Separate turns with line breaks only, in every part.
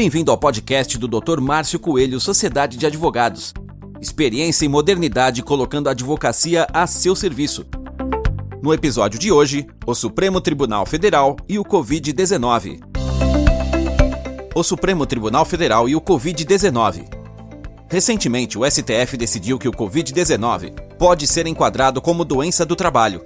Bem-vindo ao podcast do Dr. Márcio Coelho, Sociedade de Advogados. Experiência e modernidade colocando a advocacia a seu serviço. No episódio de hoje, o Supremo Tribunal Federal e o Covid-19. O Supremo Tribunal Federal e o Covid-19. Recentemente, o STF decidiu que o Covid-19 pode ser enquadrado como doença do trabalho.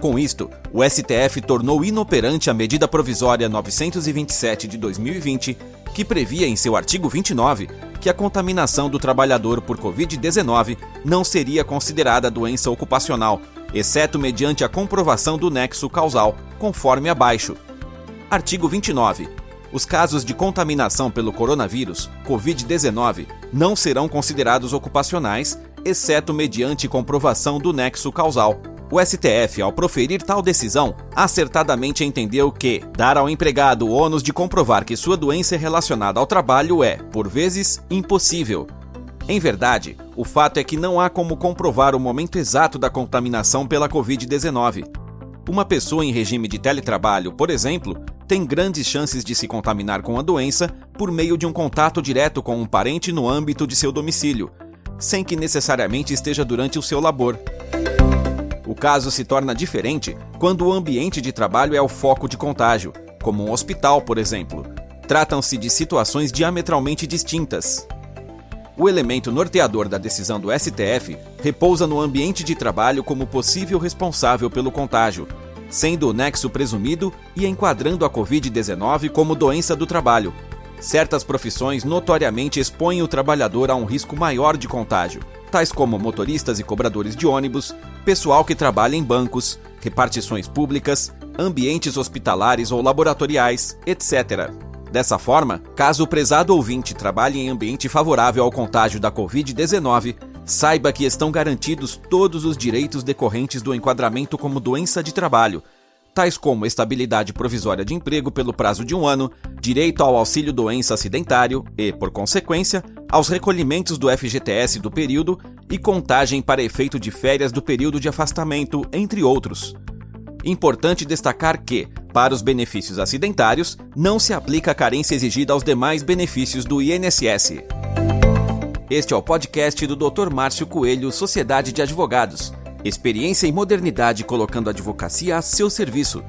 Com isto, o STF tornou inoperante a medida provisória 927 de 2020 que previa em seu artigo 29 que a contaminação do trabalhador por Covid-19 não seria considerada doença ocupacional, exceto mediante a comprovação do nexo causal, conforme abaixo. Artigo 29. Os casos de contaminação pelo coronavírus, Covid-19, não serão considerados ocupacionais, exceto mediante comprovação do nexo causal, o STF, ao proferir tal decisão, acertadamente entendeu que dar ao empregado o ônus de comprovar que sua doença é relacionada ao trabalho é, por vezes, impossível. Em verdade, o fato é que não há como comprovar o momento exato da contaminação pela Covid-19. Uma pessoa em regime de teletrabalho, por exemplo, tem grandes chances de se contaminar com a doença por meio de um contato direto com um parente no âmbito de seu domicílio, sem que necessariamente esteja durante o seu labor. O caso se torna diferente quando o ambiente de trabalho é o foco de contágio, como um hospital, por exemplo. Tratam-se de situações diametralmente distintas. O elemento norteador da decisão do STF repousa no ambiente de trabalho como possível responsável pelo contágio, sendo o nexo presumido e enquadrando a Covid-19 como doença do trabalho. Certas profissões notoriamente expõem o trabalhador a um risco maior de contágio, tais como motoristas e cobradores de ônibus, pessoal que trabalha em bancos, repartições públicas, ambientes hospitalares ou laboratoriais, etc. Dessa forma, caso o prezado ouvinte trabalhe em ambiente favorável ao contágio da Covid-19, saiba que estão garantidos todos os direitos decorrentes do enquadramento como doença de trabalho, tais como estabilidade provisória de emprego pelo prazo de um ano, direito ao auxílio doença acidentário e, por consequência, aos recolhimentos do FGTS do período e contagem para efeito de férias do período de afastamento, entre outros. Importante destacar que, para os benefícios acidentários, não se aplica a carência exigida aos demais benefícios do INSS. Este é o podcast do Dr. Márcio Coelho, Sociedade de Advogados. Experiência e modernidade colocando a advocacia a seu serviço.